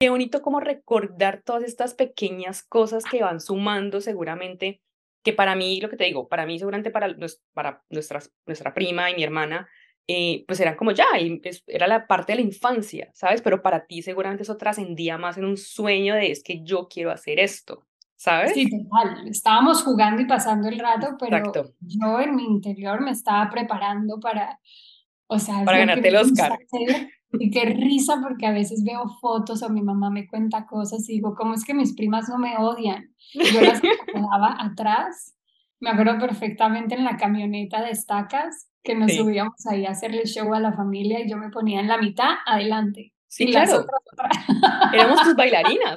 Qué bonito como recordar todas estas pequeñas cosas que van sumando seguramente, que para mí, lo que te digo, para mí seguramente para, para nuestras, nuestra prima y mi hermana, eh, pues eran como ya, era la parte de la infancia, ¿sabes? Pero para ti seguramente eso trascendía más en un sueño de es que yo quiero hacer esto, ¿sabes? Sí, total. Estábamos jugando y pasando el rato, pero yo en mi interior me estaba preparando para, o sea, para ganarte el Oscar. Y qué risa porque a veces veo fotos o mi mamá me cuenta cosas y digo, ¿cómo es que mis primas no me odian? Yo las quedaba atrás. Me acuerdo perfectamente en la camioneta de estacas que nos subíamos ahí a hacerle show a la familia y yo me ponía en la mitad adelante. Sí, claro. Éramos tus bailarinas.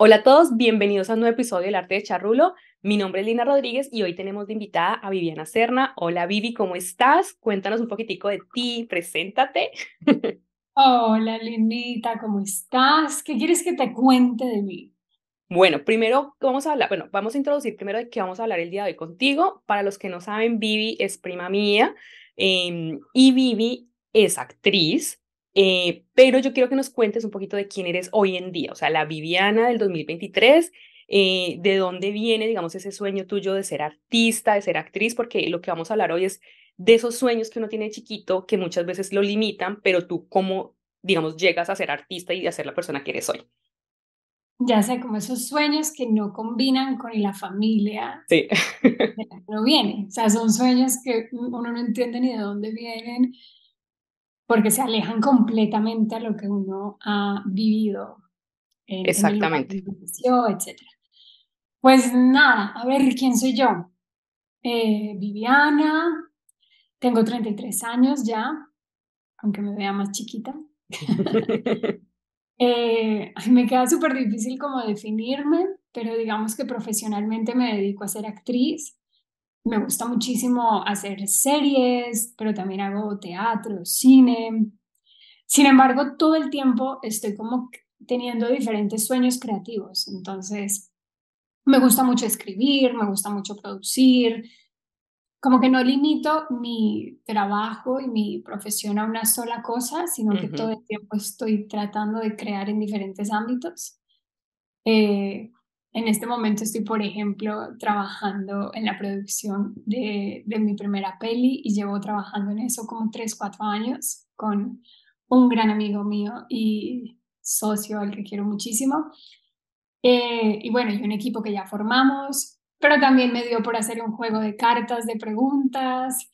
Hola a todos, bienvenidos a un nuevo episodio del Arte de Charrulo. Mi nombre es Lina Rodríguez y hoy tenemos de invitada a Viviana Serna. Hola Vivi, ¿cómo estás? Cuéntanos un poquitico de ti, preséntate. Hola Linita, ¿cómo estás? ¿Qué quieres que te cuente de mí? Bueno, primero vamos a hablar, bueno, vamos a introducir primero de qué vamos a hablar el día de hoy contigo. Para los que no saben, Vivi es prima mía em, y Vivi es actriz, eh, pero yo quiero que nos cuentes un poquito de quién eres hoy en día, o sea, la Viviana del 2023, eh, de dónde viene, digamos, ese sueño tuyo de ser artista, de ser actriz, porque lo que vamos a hablar hoy es de esos sueños que uno tiene chiquito que muchas veces lo limitan, pero tú cómo, digamos, llegas a ser artista y a ser la persona que eres hoy. Ya sé, como esos sueños que no combinan con la familia. Sí. No vienen, o sea, son sueños que uno no entiende ni de dónde vienen porque se alejan completamente a lo que uno ha vivido. En, Exactamente. En etc. Pues nada, a ver, ¿quién soy yo? Eh, Viviana, tengo 33 años ya, aunque me vea más chiquita. eh, me queda súper difícil como definirme, pero digamos que profesionalmente me dedico a ser actriz me gusta muchísimo hacer series, pero también hago teatro, cine. Sin embargo, todo el tiempo estoy como teniendo diferentes sueños creativos. Entonces, me gusta mucho escribir, me gusta mucho producir. Como que no limito mi trabajo y mi profesión a una sola cosa, sino que todo el tiempo estoy tratando de crear en diferentes ámbitos. Eh, en este momento estoy, por ejemplo, trabajando en la producción de, de mi primera peli y llevo trabajando en eso como 3, 4 años con un gran amigo mío y socio al que quiero muchísimo. Eh, y bueno, y un equipo que ya formamos, pero también me dio por hacer un juego de cartas, de preguntas.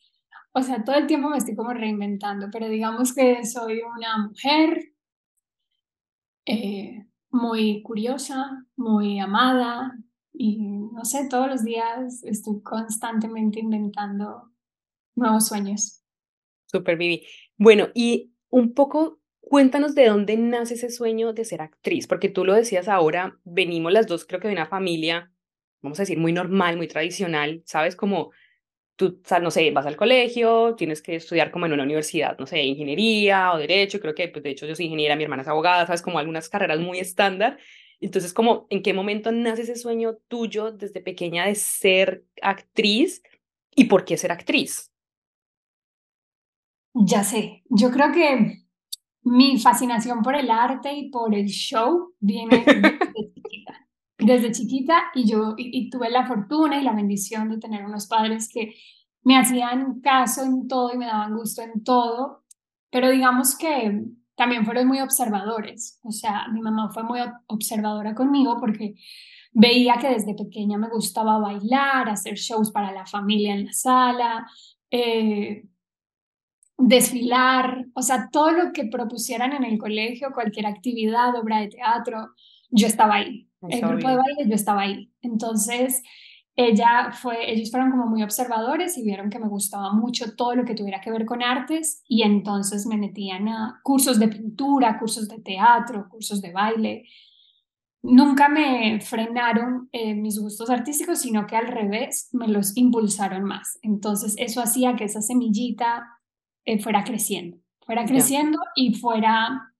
O sea, todo el tiempo me estoy como reinventando, pero digamos que soy una mujer eh, muy curiosa, muy amada y no sé, todos los días estoy constantemente inventando nuevos sueños. Super Vivi. Bueno, y un poco cuéntanos de dónde nace ese sueño de ser actriz, porque tú lo decías ahora, venimos las dos, creo que de una familia, vamos a decir, muy normal, muy tradicional, ¿sabes? Como tú, no sé, vas al colegio, tienes que estudiar como en una universidad, no sé, ingeniería o derecho, creo que, pues de hecho yo soy ingeniera, mi hermana es abogada, sabes, como algunas carreras muy estándar. Entonces, como, ¿en qué momento nace ese sueño tuyo desde pequeña de ser actriz y por qué ser actriz? Ya sé, yo creo que mi fascinación por el arte y por el show viene chiquita desde chiquita y yo y, tuve la fortuna y la bendición de tener unos padres que me hacían caso en todo y me daban gusto en todo, pero digamos que también fueron muy observadores, o sea, mi mamá fue muy observadora conmigo porque veía que desde pequeña me gustaba bailar, hacer shows para la familia en la sala, eh, desfilar, o sea, todo lo que propusieran en el colegio, cualquier actividad, obra de teatro, yo estaba ahí el grupo de baile, yo estaba ahí. Entonces, ella fue, ellos fueron como muy observadores y vieron que me gustaba mucho todo lo que tuviera que ver con artes y entonces me metían a cursos de pintura, cursos de teatro, cursos de baile. Nunca me frenaron eh, mis gustos artísticos, sino que al revés me los impulsaron más. Entonces eso hacía que esa semillita eh, fuera creciendo, fuera creciendo y fuera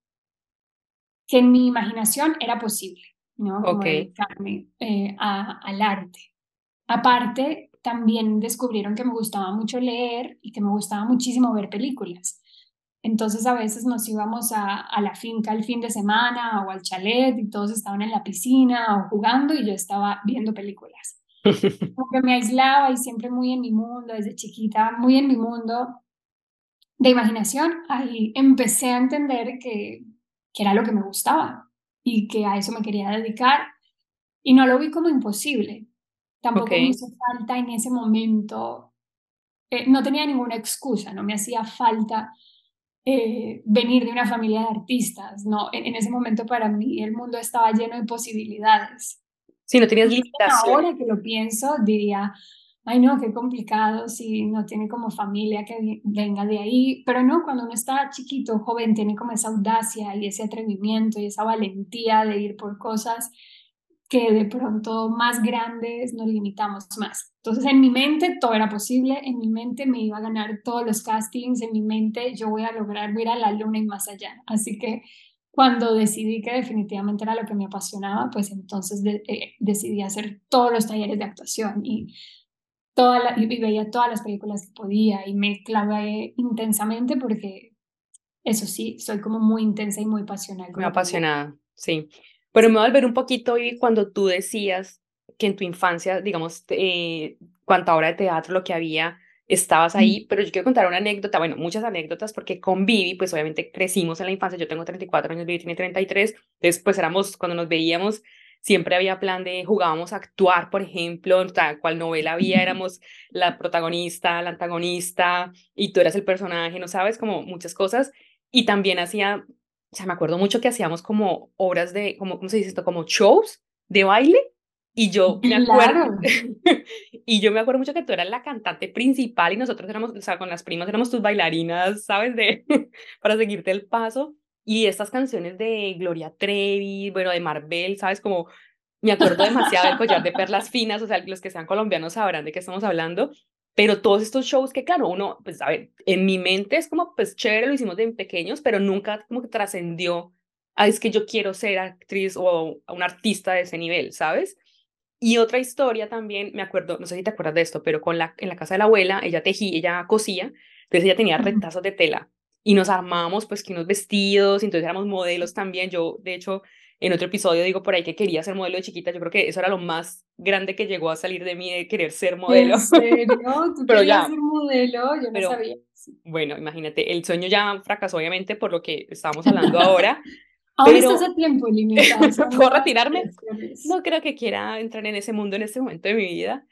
que en mi imaginación era posible, ¿no? Como dedicarme eh, al arte. Aparte, también descubrieron que me gustaba mucho leer y que me gustaba muchísimo ver películas. Entonces a veces nos íbamos a, a, la finca el fin de semana o al chalet y todos estaban en la piscina o jugando y yo estaba viendo películas. Como que me aislaba y siempre muy en mi mundo, desde chiquita, muy en mi mundo de imaginación. Ahí empecé a entender que, que era lo que me gustaba y que a eso me quería dedicar y no lo vi como imposible. Tampoco me hizo falta en ese momento, eh, no tenía ninguna excusa, no me hacía falta eh, venir de una familia de artistas, no, en, ese momento para mí el mundo estaba lleno de posibilidades. Si no tenías limitaciones. Ahora que lo pienso, diría, ay no, qué complicado si no tiene como familia que venga de ahí, pero no, cuando uno está chiquito, joven, tiene como esa audacia y ese atrevimiento y esa valentía de ir por cosas que de pronto más grandes nos limitamos más. Entonces en mi mente todo era posible, en mi mente me iba a ganar todos los castings, en mi mente yo voy a lograr, ir a la luna y más allá. Así que cuando decidí que definitivamente era lo que me apasionaba, pues entonces eh, decidí hacer todos los talleres de actuación y, toda la, y veía todas las películas que podía y me clavé intensamente porque eso sí, soy como muy intensa y muy pasional. Muy apasionada, sí. Pero me voy a volver un poquito, y cuando tú decías que en tu infancia, digamos, eh, cuánta hora de teatro, lo que había, estabas ahí, pero yo quiero contar una anécdota, bueno, muchas anécdotas, porque con Vivi, pues obviamente crecimos en la infancia, yo tengo 34 años, Vivi tiene 33, entonces pues éramos, cuando nos veíamos, siempre había plan de jugábamos a actuar, por ejemplo, tal cual novela había, éramos la protagonista, la antagonista, y tú eras el personaje, ¿no sabes? Como muchas cosas, y también hacía o sea, me acuerdo mucho que hacíamos como obras de, como, ¿cómo se dice esto? Como shows de baile. Y yo me acuerdo, y yo me acuerdo mucho que tú eras la cantante principal y nosotros éramos, o sea, con las primas éramos tus bailarinas, ¿sabes? De, para seguirte el paso. Y estas canciones de Gloria Trevi, bueno, de Marvel, ¿sabes? Como me acuerdo demasiado del collar de perlas finas, o sea, los que sean colombianos sabrán de qué estamos hablando. Pero todos estos shows que, claro, uno, pues, a ver, en mi mente es como, pues, chévere, lo hicimos de pequeños, pero nunca como que trascendió a es que yo quiero ser actriz o un artista de ese nivel, ¿sabes? Y otra historia también, me acuerdo, no sé si te acuerdas de esto, pero con la, en la casa de la abuela, ella tejía, ella cosía, entonces ella tenía retazos de tela y nos armábamos pues que unos vestidos, entonces éramos modelos también, yo de hecho en otro episodio digo por ahí que quería ser modelo de chiquita, yo creo que eso era lo más grande que llegó a salir de mí de querer ser modelo. ¿En serio? ¿Tú pero ya, ser modelo? Yo no sabía. Bueno, imagínate, el sueño ya fracasó obviamente por lo que estábamos hablando ahora. Ahora pero... estás a tiempo limitado. ¿Puedo retirarme? No creo que quiera entrar en ese mundo en este momento de mi vida,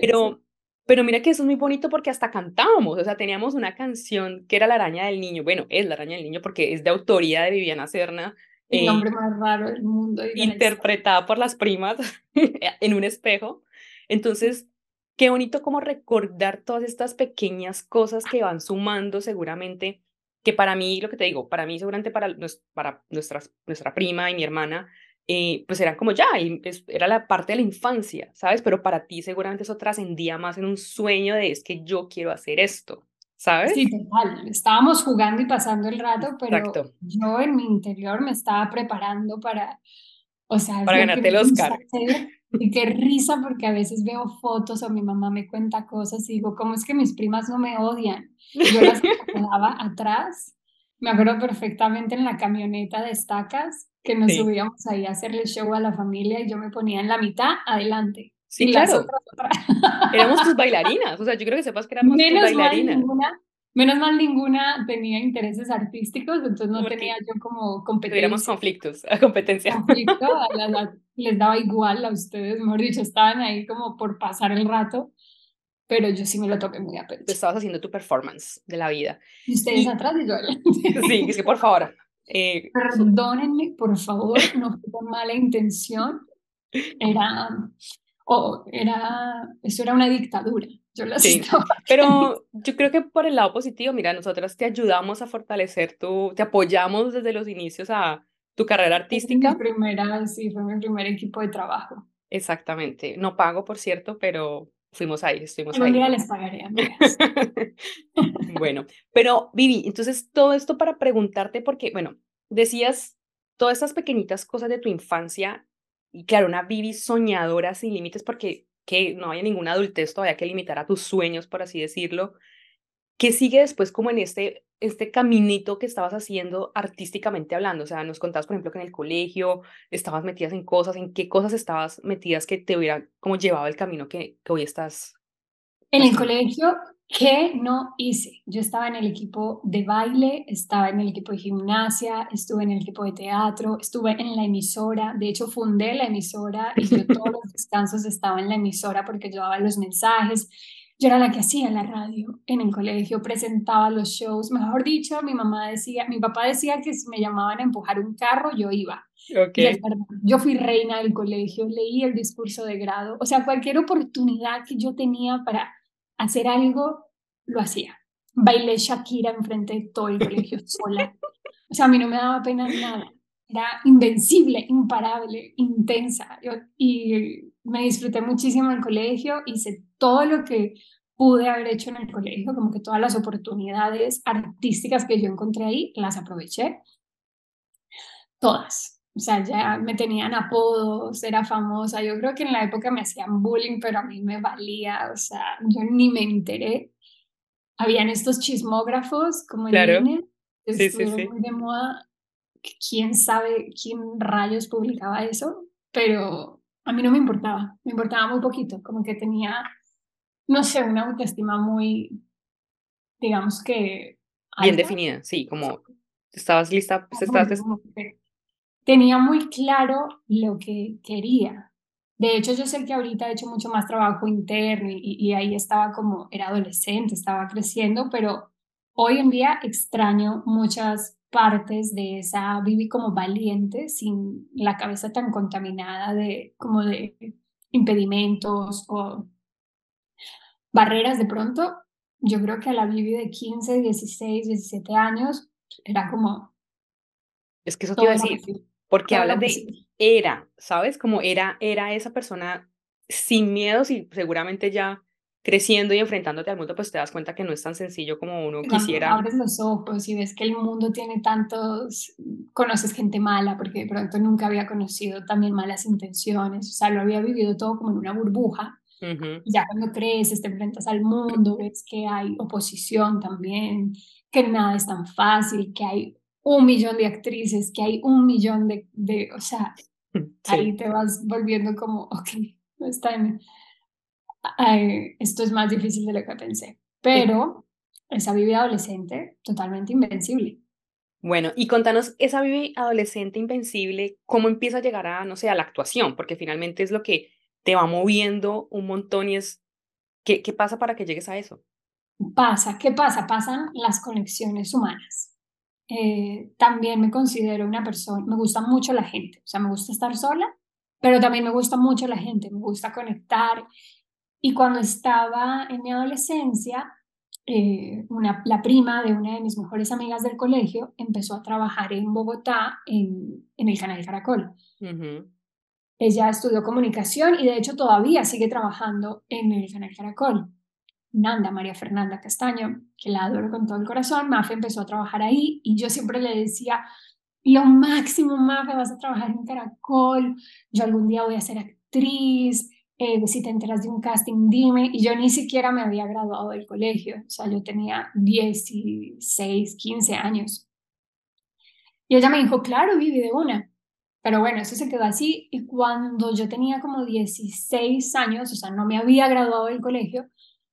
pero, pero mira que eso es muy bonito porque hasta cantábamos, o sea, teníamos una canción que era La araña del niño, bueno, es La araña del niño porque es de autoría de Viviana Serna, el eh, nombre más raro del mundo. interpretada por las primas en un espejo. Entonces, qué bonito como recordar todas estas pequeñas cosas que van sumando seguramente, que para mí, lo que te digo, para mí seguramente para, para nuestras, nuestra prima y mi hermana, eh, pues eran como ya, era la parte de la infancia, ¿sabes? Pero para ti seguramente eso trascendía más en un sueño de es que yo quiero hacer esto. ¿sabes? Sí, total. Estábamos jugando y pasando el rato, pero yo en mi interior me estaba preparando para, o sea, para ganarte el Oscar. Y qué risa porque a veces veo fotos o mi mamá me cuenta cosas y digo, ¿cómo es que mis primas no me odian? yo las quedaba atrás. Me acuerdo perfectamente en la camioneta de estacas que nos subíamos ahí a hacerle show a la familia y yo me ponía en la mitad adelante. Sí, claro. Éramos tus bailarinas, o sea, yo creo que sepas que éramos menos tus bailarinas. Mal ninguna, menos mal ninguna tenía intereses artísticos, entonces no tenía yo como competencia. Tuviéramos conflictos, a competencia. Conflicto, les daba igual a ustedes, mejor dicho, estaban ahí como por pasar el rato, pero yo sí me lo toqué muy a pecho. Tú estabas haciendo tu performance de la vida. Y ustedes atrás y yo. Sí, es que por favor. Eh, Perdónenme, por favor, no fue con mala intención. Era o era, eso era una dictadura. Yo la sí, pero yo creo que por el lado positivo, mira, nosotras te ayudamos a fortalecer tu, te apoyamos desde los inicios a tu carrera artística. Mi primera, sí, fue mi primer equipo de trabajo. Exactamente, no pago, por cierto, pero fuimos ahí, estuvimos ahí. Un día les pagaré, bueno, pero Vivi, entonces todo esto para preguntarte, porque, bueno, decías todas estas pequeñitas cosas de tu infancia, y claro, una Vivi soñadora sin límites, porque que no haya ninguna adultez todavía que limitar a tus sueños, por así decirlo. ¿Qué sigue después como en este, este caminito que estabas haciendo artísticamente hablando? O sea, nos contabas, por ejemplo, que en el colegio estabas metidas en cosas, ¿en qué cosas estabas metidas que te hubieran como llevado el camino que, que hoy estás? En el colegio ¿Qué no hice? Yo estaba en el equipo de baile, estaba en el equipo de gimnasia, estuve en el equipo de teatro, estuve en la emisora, de hecho fundé la emisora y yo todos los descansos estaba en la emisora porque daba los mensajes. Yo era la que hacía la radio en el colegio, presentaba los shows, mejor dicho, mi mamá decía, mi papá decía que si me llamaban a empujar un carro, yo iba. Okay. Yo fui reina del colegio, leí el discurso de grado, o sea, cualquier oportunidad que yo tenía para hacer algo, lo hacía. Bailé Shakira enfrente de todo el colegio sola. O sea, a mí no me daba pena nada. Era invencible, imparable, intensa. Yo, y me disfruté muchísimo el colegio, hice todo lo que pude haber hecho en el colegio, como que todas las oportunidades artísticas que yo encontré ahí, las aproveché. Todas. O sea, ya me tenían apodos, era famosa. Yo creo que en la época me hacían bullying, pero a mí me valía. O sea, yo ni me enteré. Habían estos chismógrafos como en claro. línea, sí, sí, sí. muy de moda. Quién sabe quién rayos publicaba eso, pero a mí no me importaba. Me importaba muy poquito, como que tenía, no sé, una autoestima muy, digamos que. Bien definida, sí, como estabas lista, pues estabas tenía muy claro lo que quería. De hecho, yo sé que ahorita he hecho mucho más trabajo interno y, ahí estaba como, era adolescente, estaba creciendo, pero hoy en día extraño muchas partes de esa viví como valiente, sin la cabeza tan contaminada de como de impedimentos o barreras de pronto. Yo creo que a la Vivi de 15, 16, 17 años era como... Es que eso te iba a decir, porque hablas de era, ¿sabes? Como era, era esa persona sin miedos y seguramente ya creciendo y enfrentándote al mundo, pues te das cuenta que no es tan sencillo como uno quisiera. Abres los ojos y ves que el mundo tiene tantos, conoces gente mala, porque de pronto nunca había conocido también malas intenciones, o sea, lo había vivido todo como en una burbuja. Y ya cuando creces, te enfrentas al mundo, ves que hay oposición también, que nada es tan fácil, que hay un millón de actrices, que hay un millón de, de o sea, ahí te vas volviendo como, ok, está en, esto es más difícil de lo que pensé. Pero esa vida adolescente totalmente invencible. Bueno, y contanos esa vida adolescente invencible, ¿cómo empieza a llegar a, no sé, a la actuación? Porque finalmente es lo que te va moviendo un montón y es, ¿qué, qué pasa para que llegues a eso? Pasa, ¿qué pasa? Pasan las conexiones humanas. Eh, también me considero una persona, me gusta mucho la gente, o sea, me gusta estar sola, pero también me gusta mucho la gente, me gusta conectar. Y cuando estaba en mi adolescencia, eh, una, la prima de una de mis mejores amigas del colegio empezó a trabajar en Bogotá en, en el canal Caracol. Ella estudió comunicación y de hecho todavía sigue trabajando en el canal Caracol. Nanda, María Fernanda Castaño, que la adoro con todo el corazón, Mafe empezó a trabajar ahí y yo siempre le decía, lo máximo, Mafe, vas a trabajar en Caracol, yo algún día voy a ser actriz, eh, si te enteras de un casting, dime. Y yo ni siquiera me había graduado del colegio, o sea, yo tenía 16, 15 años. Y ella me dijo, claro, viví de una. Pero bueno, eso se quedó así. Y cuando yo tenía como 16 años, o sea, no me había graduado del colegio,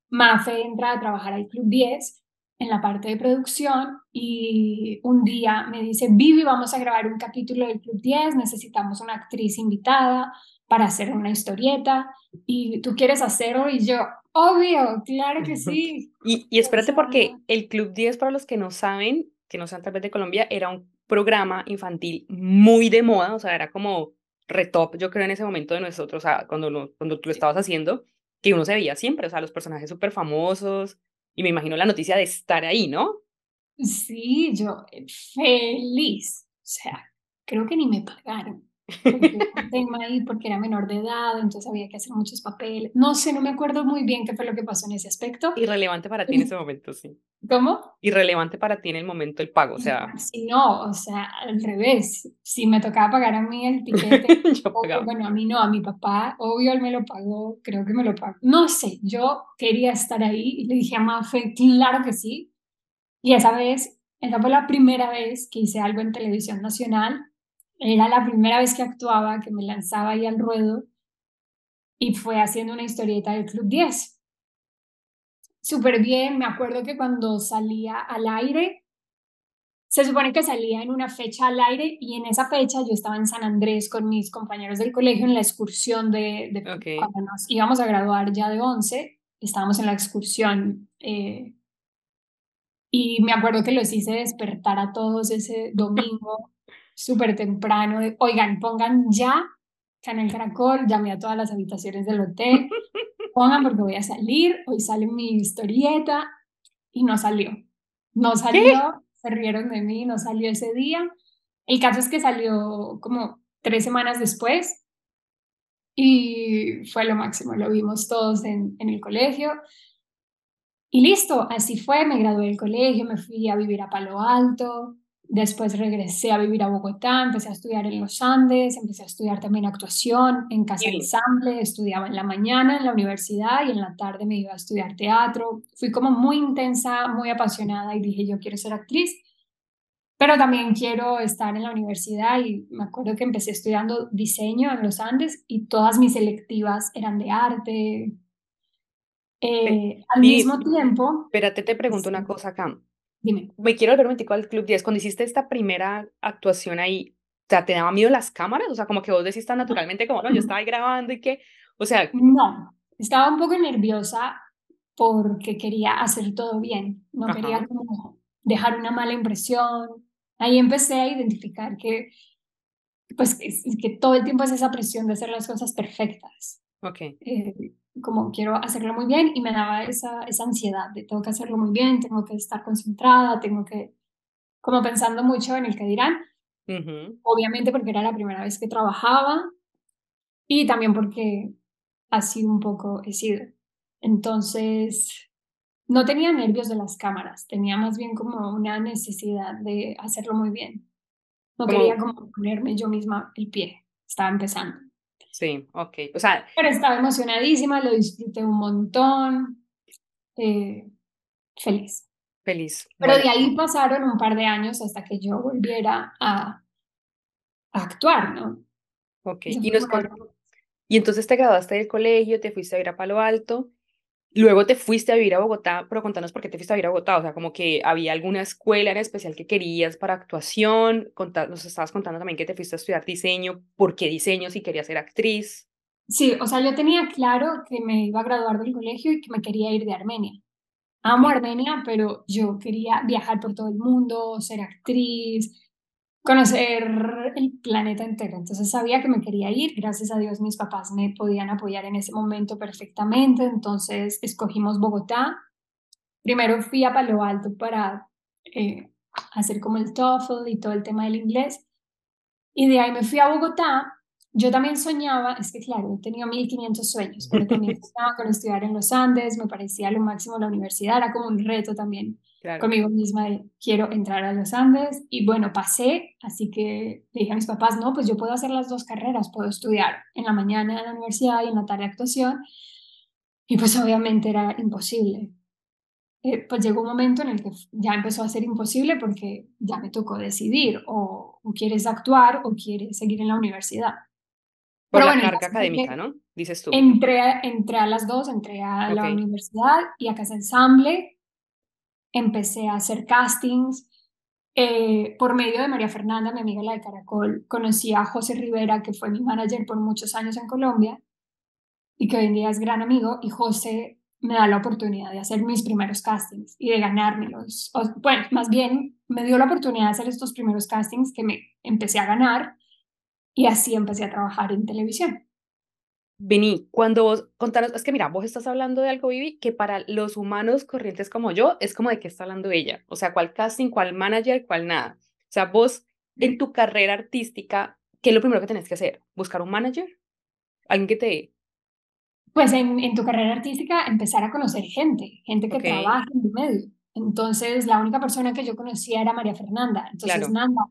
Mafe entra a trabajar al Club 10 en la parte de producción y un día me dice, Vivi, vamos a grabar un capítulo del Club 10, necesitamos una actriz invitada para hacer una historieta y tú quieres hacerlo y yo, obvio, claro que sí. y, y espérate porque el Club 10, para los que no saben, que no sean tal vez de Colombia, era un programa infantil muy de moda, o sea, era como retop, yo creo, en ese momento de nosotros, o sea, cuando, cuando tú lo estabas haciendo que uno se veía siempre, o sea, los personajes súper famosos, y me imagino la noticia de estar ahí, ¿no? Sí, yo eh, feliz, o sea, creo que ni me pagaron. un tema ahí, porque era menor de edad, entonces había que hacer muchos papeles. No sé, no me acuerdo muy bien qué fue lo que pasó en ese aspecto. Irrelevante para ti en ese momento, sí. ¿Cómo? Irrelevante para ti en el momento el pago, o sea. Si no, o sea, al revés. Si me tocaba pagar a mí el tiquete, yo pagaba. bueno, a mí no, a mi papá, obvio, él me lo pagó, creo que me lo pagó. No sé, yo quería estar ahí y le dije a Mafe, claro que sí. Y esa vez, esa fue la primera vez que hice algo en televisión nacional era la primera vez que actuaba, que me lanzaba ahí al ruedo y fue haciendo una historieta del Club 10. Súper bien, me acuerdo que cuando salía al aire, se supone que salía en una fecha al aire y en esa fecha yo estaba en San Andrés con mis compañeros del colegio en la excursión de, cuando nos íbamos a graduar ya de 11, estábamos en la excursión. Eh, y me acuerdo que los hice despertar a todos ese domingo súper temprano, de, oigan, pongan ya Canal Caracol, llamé a todas las habitaciones del hotel, pongan porque voy a salir, hoy sale mi historieta y no salió. No salió, se rieron de mí, no salió ese día. El caso es que salió como tres semanas después y fue lo máximo, lo vimos todos en, en el colegio. Y listo, así fue, me gradué del colegio, me fui a vivir a Palo Alto, Después regresé a vivir a Bogotá, empecé a estudiar en los Andes, empecé a estudiar también actuación en casa de ensamble, estudiaba en la mañana en la universidad y en la tarde me iba a estudiar teatro. Fui como muy intensa, muy apasionada y dije, yo quiero ser actriz, pero también quiero estar en la universidad y me acuerdo que empecé estudiando diseño en los Andes y todas mis selectivas eran de arte. Eh, al mismo tiempo... Espérate, te pregunto una cosa acá. Dime. Me quiero volver un momentico al Club 10. Cuando hiciste esta primera actuación ahí, o sea, ¿te daba miedo las cámaras? O sea, como que vos decís tan naturalmente como, no, yo estaba ahí grabando y que, o sea... No, estaba un poco nerviosa porque quería hacer todo bien. No quería como dejar una mala impresión. Ahí empecé a identificar que, pues, que, que todo el tiempo es esa presión de hacer las cosas perfectas. Ok. Eh, como quiero hacerlo muy bien y me daba esa, esa ansiedad de tengo que hacerlo muy bien, tengo que estar concentrada, tengo que, como pensando mucho en el que dirán. Obviamente porque era la primera vez que trabajaba y también porque ha sido un poco he sido. Entonces, no tenía nervios de las cámaras, tenía más bien como una necesidad de hacerlo muy bien. No quería como ponerme yo misma el pie, estaba empezando. Sí, ok. O sea. Pero estaba emocionadísima, lo disfruté un montón. Eh, feliz. Feliz. Pero de ahí pasaron un par de años hasta que yo volviera a, actuar, ¿no? Ok. Y, y entonces te graduaste del colegio, te fuiste a ir a Palo Alto Luego te fuiste a vivir a Bogotá, pero contanos por qué te fuiste a vivir a Bogotá, o sea, como que había alguna escuela en especial que querías para actuación, nos estabas contando también que te fuiste a estudiar diseño, ¿por qué diseño si querías ser actriz? Sí, o sea, yo tenía claro que me iba a graduar del colegio y que me quería ir de Armenia. Amo Armenia, pero yo quería viajar por todo el mundo, ser actriz, conocer el planeta entero. Entonces sabía que me quería ir. Gracias a Dios mis papás me podían apoyar en ese momento perfectamente. Entonces escogimos Bogotá. Primero fui a Palo Alto para eh, hacer como el TOEFL y todo el tema del inglés. Y de ahí me fui a Bogotá. Yo también soñaba, es que claro, he tenido 1500 sueños, pero también soñaba con estudiar en los Andes, me parecía lo máximo la universidad, era como un reto también conmigo misma de quiero entrar a los Andes y bueno, pasé, así que le dije a mis papás, no, pues yo puedo hacer las dos carreras, puedo estudiar en la mañana en la universidad y en la tarde actuación y pues obviamente era imposible. Eh, pues llegó un momento en el que ya empezó a ser imposible porque ya me tocó decidir o, quieres actuar o quieres seguir en la universidad. Por Pero la carga académica, ¿no? Dices tú. Entré, entré a las dos, entré a la universidad y a Casa Ensamble empecé a hacer castings. Eh, por medio de María Fernanda, mi amiga la de Caracol, conocí a José Rivera, que fue mi manager por muchos años en Colombia y que hoy en día es gran amigo. Y José me da la oportunidad de hacer mis primeros castings y de ganármelos. bueno, más bien me dio la oportunidad de hacer estos primeros castings que me empecé a ganar y así empecé a trabajar en televisión. Vení, cuando vos contanos, es que mira, vos estás hablando de algo, Vivi, que para los humanos corrientes como yo, es como de qué está hablando ella. O sea, cuál casting, cuál manager, cuál nada. O sea, vos en tu carrera artística, ¿qué es lo primero que tenés que hacer? ¿Buscar un manager? ¿Alguien que te...? Pues en, en tu carrera artística empezar a conocer gente, gente que trabaja en el medio. Entonces, la única persona que yo conocía era María Fernanda. Entonces, Nanda,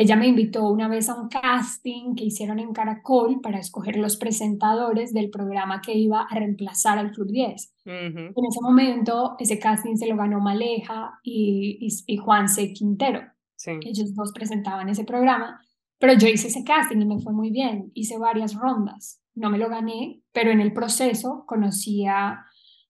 ella me invitó una vez a un casting que hicieron en Caracol para escoger los presentadores del programa que iba a reemplazar al Club 10. En ese momento, ese casting se lo ganó Maleja y, y, y Juanse Quintero. Ellos dos presentaban ese programa, pero yo hice ese casting y me fue muy bien. Hice varias rondas. No me lo gané, pero en el proceso conocí a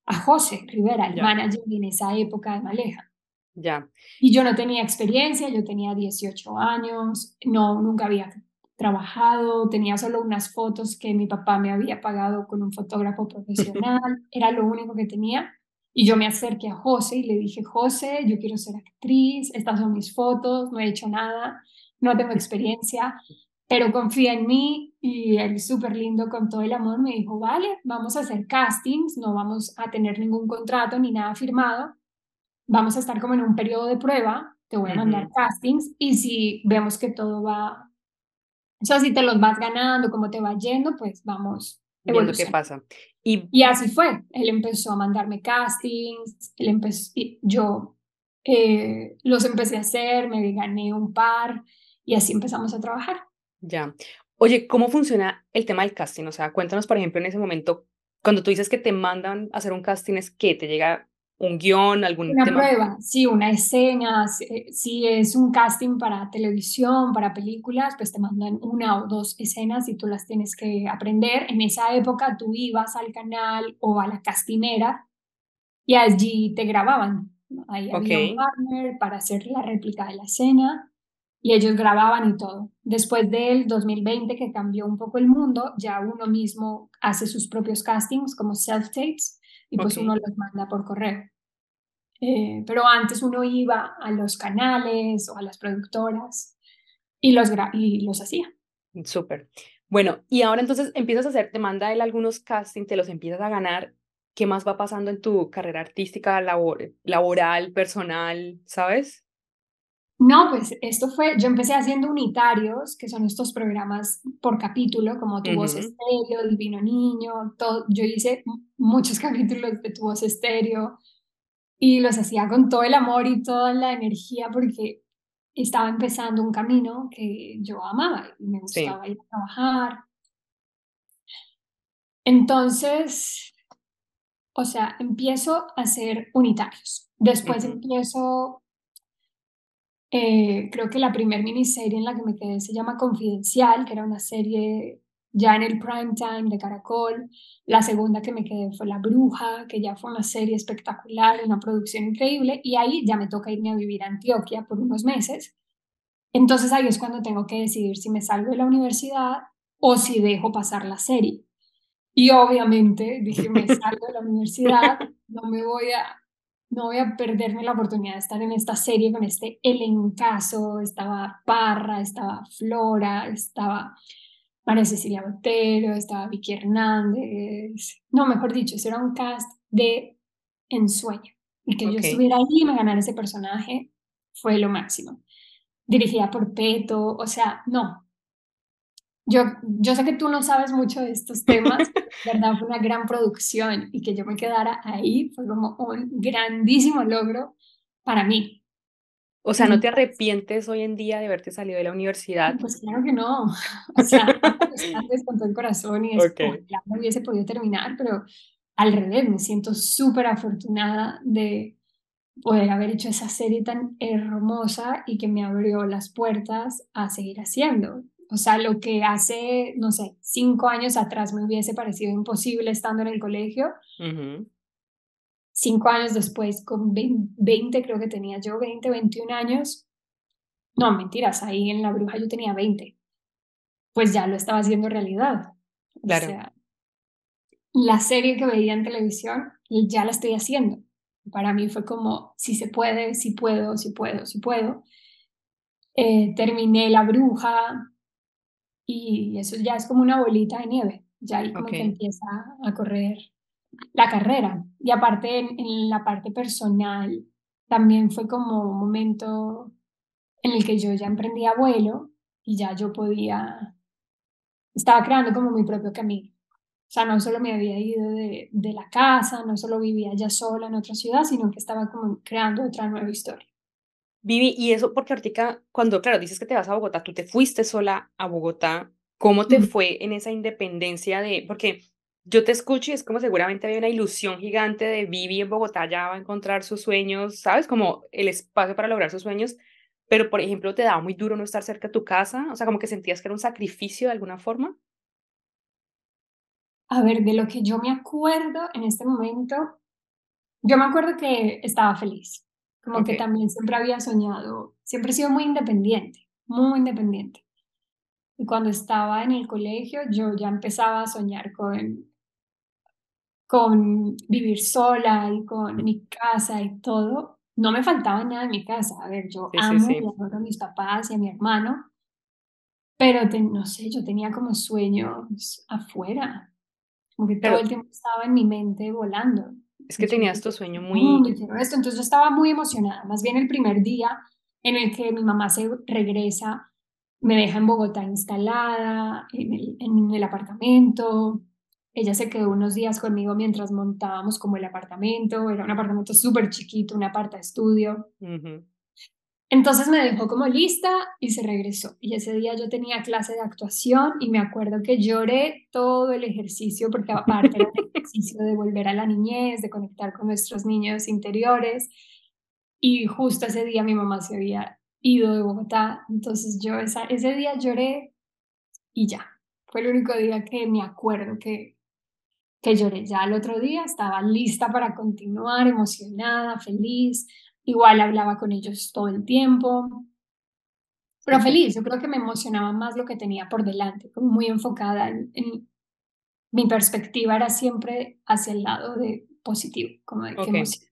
a José Rivera, el manager en esa época de Maleja. Ya. Y yo no tenía experiencia, yo tenía 18 años, no, nunca había trabajado, tenía solo unas fotos que mi papá me había pagado con un fotógrafo profesional, era lo único que tenía. Y yo me acerqué a José y le dije, José, yo quiero ser actriz, estas son mis fotos, no he hecho nada, no tengo experiencia, pero confía en mí y él súper lindo con todo el amor me dijo, vale, vamos a hacer castings, no vamos a tener ningún contrato ni nada firmado, vamos a estar como en un periodo de prueba, te voy a mandar castings y si vemos que todo va, o sea, si te los vas ganando, cómo te va yendo, pues vamos. Viendo qué pasa. Y, y así fue, él empezó a mandarme castings, él empezó, yo eh, los empecé a hacer, me gané un par y así empezamos a trabajar. Ya. Oye, ¿cómo funciona el tema del casting? O sea, cuéntanos, por ejemplo, en ese momento, cuando tú dices que te mandan a hacer un casting, ¿es que te llega un guion, algún Una prueba, sí, una escena, si es un casting para televisión, para películas, pues te mandan una o dos escenas y tú las tienes que aprender. En esa época tú ibas al canal o a la castinera y allí te grababan. Ahí había un partner para hacer la réplica de la escena y ellos grababan y todo. Después del 2020 que cambió un poco el mundo, ya uno mismo hace sus propios castings como self-tapes y pues uno los manda por correo. Eh, pero antes uno iba a los canales o a las productoras y los, y los hacía. Súper. Bueno, y ahora entonces empiezas a hacer, te manda él algunos castings, te los empiezas a ganar. ¿Qué más va pasando en tu carrera artística, labor, laboral, personal, sabes? No, pues esto fue, yo empecé haciendo unitarios, que son estos programas por capítulo, como Tu Voz Estéreo, Divino Niño, todo, yo hice muchos capítulos de Tu Voz Estéreo y los hacía con todo el amor y toda la energía porque estaba empezando un camino que yo amaba y me gustaba ir a trabajar. Entonces, o sea, empiezo a hacer unitarios. Después empiezo eh, creo que la primera miniserie en la que me quedé se llama Confidencial, que era una serie ya en el prime time de Caracol. La segunda que me quedé fue La Bruja, que ya fue una serie espectacular, una producción increíble. Y ahí ya me toca irme a vivir a Antioquia por unos meses. Entonces ahí es cuando tengo que decidir si me salgo de la universidad o si dejo pasar la serie. Y obviamente dije, me salgo de la universidad, no me voy a no voy a perderme la oportunidad de estar en esta serie con este elencazo. Estaba Parra, estaba Flora, estaba María Cecilia Botero, estaba Vicky Hernández. No, mejor dicho, ese era un cast de ensueño. Y que yo estuviera ahí y me ganara ese personaje fue lo máximo. Dirigida por Peto, o sea, no, yo, yo sé que tú no sabes mucho de estos temas, ¿verdad? Fue una gran producción y que yo me quedara ahí fue como un grandísimo logro para mí. O sea, ¿no te arrepientes hoy en día de haberte salido de la universidad? Pues claro que no. O sea, antes con todo el corazón y es okay. no hubiese podido terminar, pero al revés, me siento súper afortunada de poder haber hecho esa serie tan hermosa y que me abrió las puertas a seguir haciendo. O sea, lo que hace, no sé, cinco años atrás me hubiese parecido imposible estando en el colegio. Cinco años después, con 20, creo que tenía yo, 20, 21 años. No, mentiras, ahí en La Bruja yo tenía 20. Pues ya lo estaba haciendo realidad. Claro. O sea, la serie que veía en televisión ya la estoy haciendo. Para mí fue como, si se puede, si puedo, si puedo, si puedo. Eh, terminé La Bruja, y eso ya es como una bolita de nieve, ya ahí como que empieza a correr la carrera. Y aparte en, la parte personal también fue como un momento en el que yo ya emprendía vuelo y ya yo podía estaba creando como mi propio camino. O sea, no solo me había ido de, de la casa, no solo vivía ya sola en otra ciudad, sino que estaba como creando otra nueva historia. Vivi, y eso porque ahorita, cuando, claro, dices que te vas a Bogotá, tú te fuiste sola a Bogotá, ¿cómo te fue en esa independencia de, porque yo te escucho y es como seguramente había una ilusión gigante de Vivi en Bogotá ya va a encontrar sus sueños, ¿sabes? Como el espacio para lograr sus sueños, pero por ejemplo, ¿te daba muy duro no estar cerca de tu casa? O sea, como que sentías que era un sacrificio de alguna forma. A ver, de lo que yo me acuerdo en este momento, yo me acuerdo que estaba feliz, como que también siempre había soñado, siempre he sido muy independiente, muy independiente. Y cuando estaba en el colegio, yo ya empezaba a soñar con, con vivir sola y con mi casa y todo. No me faltaba nada en mi casa. A ver, yo amo y adoro a mis papás y a mi hermano, pero no sé, yo tenía como sueños afuera, como que todo el tiempo estaba en mi mente volando. Es que tenías tu sueño muy... esto. Entonces yo estaba muy emocionada. Más bien el primer día en el que mi mamá se regresa, me deja en Bogotá instalada, en el, en el apartamento. Ella se quedó unos días conmigo mientras montábamos como el apartamento. Era un apartamento súper chiquito, un aparta estudio. Entonces me dejó como lista y se regresó. Y ese día yo tenía clase de actuación y me acuerdo que lloré todo el ejercicio porque aparte era un ejercicio de volver a la niñez, de conectar con nuestros niños interiores. Y justo ese día mi mamá se había ido de Bogotá. Entonces yo esa, ese día lloré y ya. Fue el único día que me acuerdo que, que lloré. Ya el otro día estaba lista para continuar, emocionada, feliz Igual hablaba con ellos todo el tiempo, pero feliz. Yo creo que me emocionaba más lo que tenía por delante, como muy enfocada en, mi perspectiva era siempre hacia el lado de positivo, como de que emoción.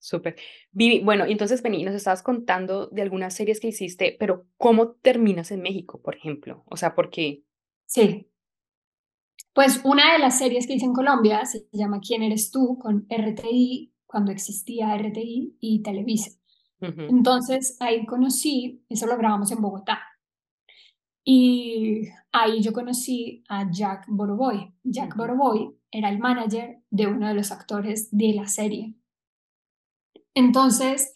Súper. Vivi, bueno, entonces vení, nos estabas contando de algunas series que hiciste, pero ¿cómo terminas en México, por ejemplo? O sea, ¿por qué? Sí. Pues una de las series que hice en Colombia se llama ¿Quién eres tú? con RTI cuando existía RTI y Televisa. Entonces ahí conocí, eso lo grabamos en Bogotá. Y ahí yo conocí a Jack Boroboy. Jack Boroboy era el manager de uno de los actores de la serie. Entonces,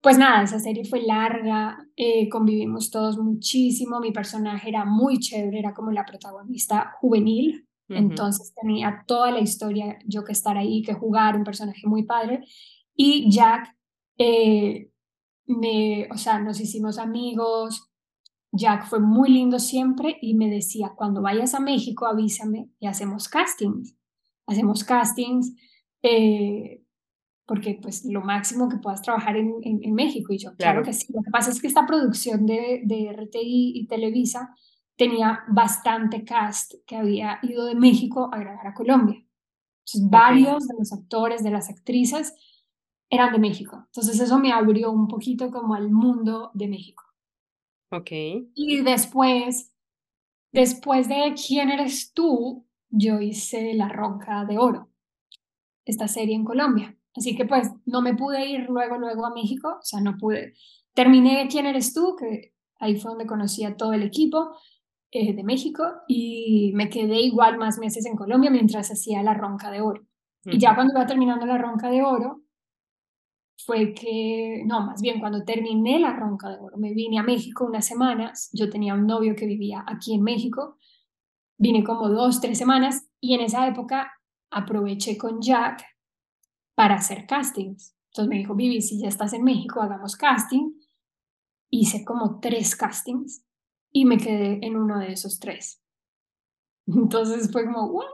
pues nada, esa serie fue larga, eh, convivimos todos muchísimo, mi personaje era muy chévere, era como la protagonista juvenil, entonces tenía toda la historia, yo que estar ahí, que jugar, un personaje muy padre. Y Jack, eh, me, o sea, nos hicimos amigos. Jack fue muy lindo siempre y me decía, cuando vayas a México, avísame y hacemos castings. Hacemos castings, eh, porque pues lo máximo que puedas trabajar en, en, México. Y yo, claro. que sí. Lo que pasa es que esta producción de, de RTI y Televisa tenía bastante cast que había ido de México a grabar a Colombia. Entonces, varios de los actores, de las actrices, eran de México. Entonces, eso me abrió un poquito como al mundo de México. Ok. Y después, después de ¿Quién eres tú? Yo hice La Roca de Oro, esta serie en Colombia. Así que pues no me pude ir luego, luego a México, o sea, no pude. Terminé ¿Quién eres tú? Que ahí fue donde conocí a todo el equipo eh, de México y me quedé igual más meses en Colombia mientras hacía la ronca de oro. Y ya cuando iba terminando la ronca de oro, fue que, no, más bien cuando terminé la ronca de oro, me vine a México unas semanas, yo tenía un novio que vivía aquí en México, vine como dos, tres semanas y en esa época aproveché con Jack para hacer castings. Entonces me dijo, Vivi, si ya estás en México, hagamos casting. Hice como tres castings y me quedé en uno de esos tres. Entonces fue como, ¿what?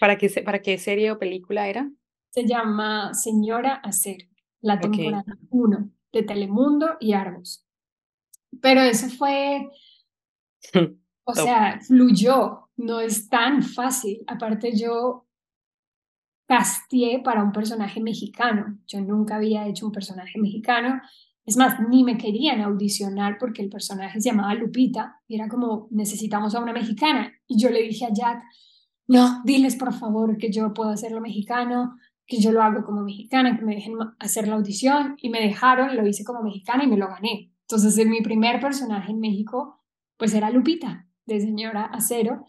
¿Para qué, para qué serie o película era? Se llama Señora Hacer, la temporada 1 de Telemundo y Argos. Pero eso fue, o sea, fluyó, no es tan fácil. Aparte yo castié para un personaje mexicano. Yo nunca había hecho un personaje mexicano es más, ni me querían audicionar porque el personaje se llamaba Lupita y era como, necesitamos a una mexicana. Y yo le dije a Jack, no, diles por favor que yo puedo hacerlo mexicano, que yo lo hago como mexicana, que me dejen hacer la audición. Y me dejaron, lo hice como mexicana y me lo gané. Entonces, mi primer personaje en México, pues era Lupita, de Señora Acero.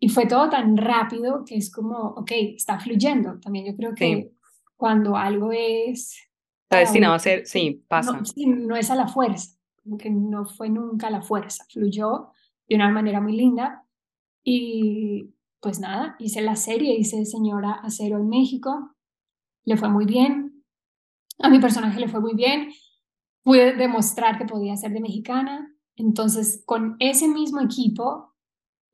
y fue todo tan rápido que es como, ok, está fluyendo. También yo creo que cuando algo es... Está destinado a ser, sí, pasa. No, sí, no es a la fuerza, que no fue nunca a la fuerza, fluyó de una manera muy linda. Y pues nada, hice la serie, hice Señora Acero en México, le fue muy bien, a mi personaje le fue muy bien, pude demostrar que podía ser de mexicana, entonces con ese mismo equipo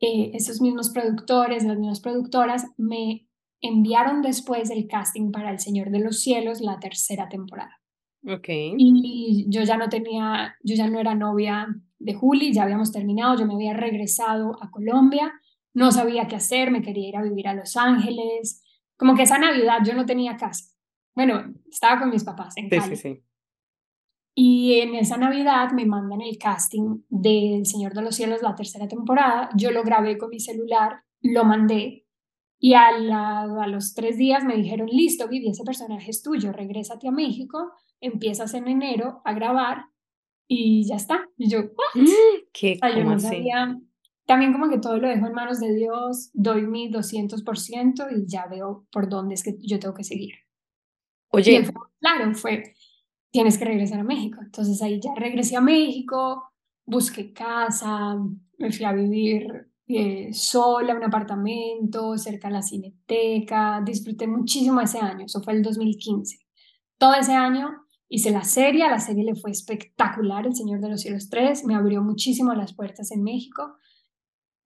eh, esos mismos productores, las mismas productoras, me enviaron después el casting para El Señor de los Cielos, la tercera temporada. Okay. Y yo ya no tenía, yo ya no era novia de Juli, ya habíamos terminado, yo me había regresado a Colombia, no sabía qué hacer, me quería ir a vivir a Los Ángeles, como que esa Navidad yo no tenía casa. Bueno, estaba con mis papás en Cali. Sí, sí, sí. Y en esa Navidad me mandan el casting del Señor de los Cielos, la tercera temporada. Yo lo grabé con mi celular, lo mandé y a, a los tres días me dijeron, listo, Vivi, ese personaje es tuyo, regrésate a México, empiezas en enero a grabar y ya está. Y yo, mm, ¿qué? yo no sabía. También como que todo lo dejo en manos de Dios, doy mi 200% y ya veo por dónde es que yo tengo que seguir. Oye, claro, fue tienes que regresar a México. Entonces ahí ya regresé a México, busqué casa, me fui a vivir eh, sola un apartamento cerca de la cineteca, disfruté muchísimo ese año, eso fue el 2015. Todo ese año hice la serie, la serie le fue espectacular, El Señor de los Cielos 3, me abrió muchísimo las puertas en México,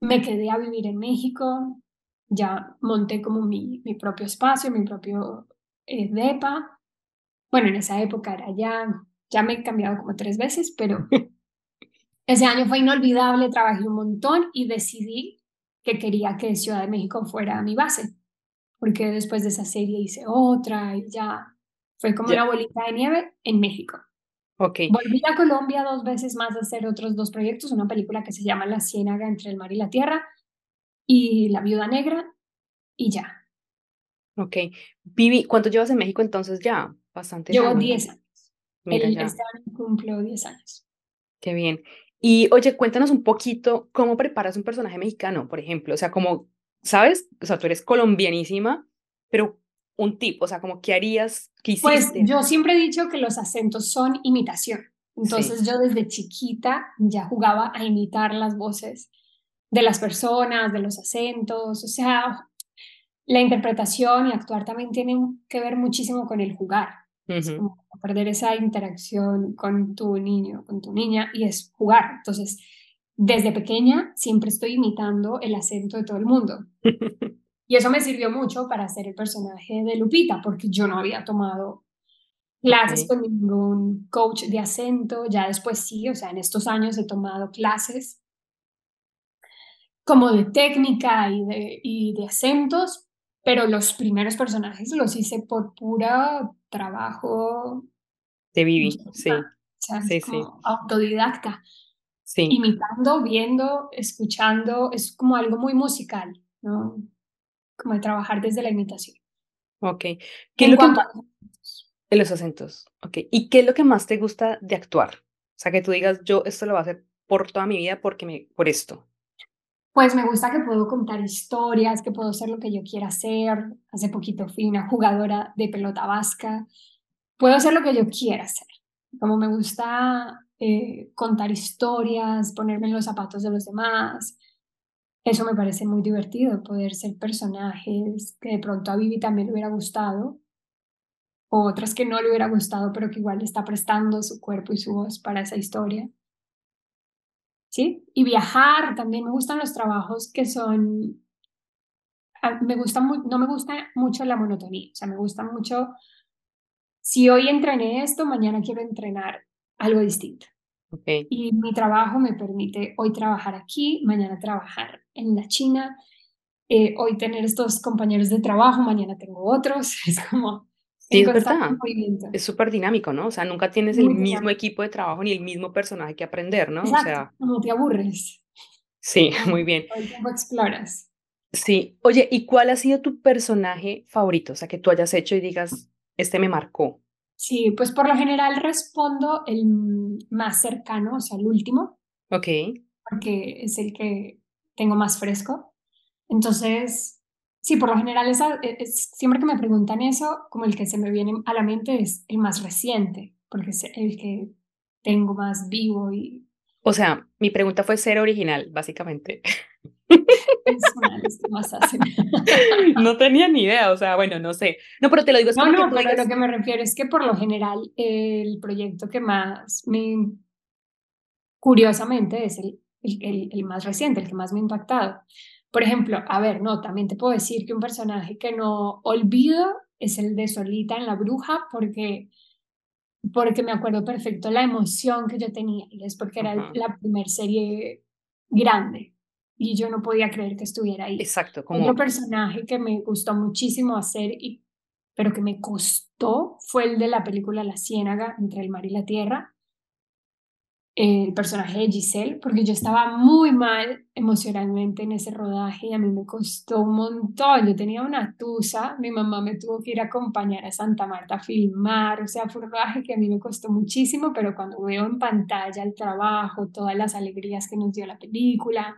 me quedé a vivir en México, ya monté como mi, mi propio espacio, mi propio eh, DEPA, bueno, en esa época era ya, ya me he cambiado como tres veces, pero ese año fue inolvidable, trabajé un montón y decidí que quería que Ciudad de México fuera mi base, porque después de esa serie hice otra y ya fue como una bolita de nieve en México. Okay. Volví a Colombia dos veces más a hacer otros dos proyectos, una película que se llama La Ciénaga entre el mar y la tierra y La Viuda Negra y ya. Ok. Vivi, ¿cuánto llevas en México entonces ya? Bastante. Llevo 10 años. Mira Este año cumplo 10 años. Qué bien. Y oye, cuéntanos un poquito cómo preparas un personaje mexicano, por ejemplo. O sea, como, ¿sabes? O sea, tú eres colombianísima, pero un tipo, o sea, como, ¿qué harías? ¿Qué hiciste? Pues yo siempre he dicho que los acentos son imitación. Entonces yo desde chiquita ya jugaba a imitar las voces de las personas, de los acentos. O sea, la interpretación y actuar también tienen que ver muchísimo con el jugar. Es como perder esa interacción con tu niño, con tu niña, y es jugar. Entonces, desde pequeña siempre estoy imitando el acento de todo el mundo. y eso me sirvió mucho para hacer el personaje de Lupita, porque yo no había tomado clases con ningún coach de acento. Ya después sí, o sea, en estos años he tomado clases como de técnica y de, y de acentos, pero los primeros personajes los hice por pura trabajo. De Vivi, sí. sí, sí. autodidacta. Sí. Imitando, viendo, escuchando, es como algo muy musical, ¿no? Como de trabajar desde la imitación. Ok. ¿Qué es lo que... En los acentos, ok. ¿Y qué es lo que más te gusta de actuar? O sea, que tú digas, yo esto lo voy a hacer por toda mi vida porque me, por esto pues me gusta que puedo contar historias, que puedo hacer lo que yo quiera hacer. Hace poquito fui una jugadora de pelota vasca. Puedo hacer lo que yo quiera hacer. Como me gusta eh, contar historias, ponerme en los zapatos de los demás. Eso me parece muy divertido, poder ser personajes que de pronto a Vivi también le hubiera gustado, o otras que no le hubiera gustado, pero que igual le está prestando su cuerpo y su voz para esa historia. ¿Sí? Y viajar, también me gustan los trabajos que son, me gusta no me gusta mucho la monotonía, o sea, me gusta mucho, si hoy entrené esto, mañana quiero entrenar algo distinto. Okay. Y mi trabajo me permite hoy trabajar aquí, mañana trabajar en la China, eh, hoy tener estos compañeros de trabajo, mañana tengo otros, es como Sí, es verdad. Es súper dinámico, ¿no? O sea, nunca tienes el mismo equipo de trabajo ni el mismo personaje que aprender, ¿no? Exacto, o sea, no te aburres. Sí, muy bien. Todo el tiempo exploras. Sí. Oye, ¿y cuál ha sido tu personaje favorito? O sea, que tú hayas hecho y digas, este me marcó. Sí, pues por lo general respondo el más cercano, o sea, el último. Ok. Porque es el que tengo más fresco. Entonces, sí, por lo general, esa, e, es, siempre que me preguntan eso, como el que se me viene a la mente es el más reciente, porque es el que tengo más vivo y... O sea, mi pregunta fue ser original, básicamente. no tenía ni idea, o sea, bueno, no sé. No, pero te lo digo. Es no, no, pero lo que me refiero es que por lo general el proyecto que más me, curiosamente, es el, el, el más reciente, el que más me ha impactado. Por ejemplo, a ver, no, también te puedo decir que un personaje que no olvido es el de Solita en La Bruja, porque, porque me acuerdo perfecto la emoción que yo tenía, y es porque era la primera serie grande y yo no podía creer que estuviera ahí. Exacto. Como... Otro personaje que me gustó muchísimo hacer, y, pero que me costó, fue el de la película La Ciénaga, entre el mar y la tierra, el personaje de Giselle, porque yo estaba muy mal emocionalmente en ese rodaje y a mí me costó un montón. Yo tenía una tusa, mi mamá me tuvo que ir a acompañar a Santa Marta a filmar, o sea, fue un rodaje que a mí me costó muchísimo, pero cuando veo en pantalla el trabajo, todas las alegrías que nos dio la película,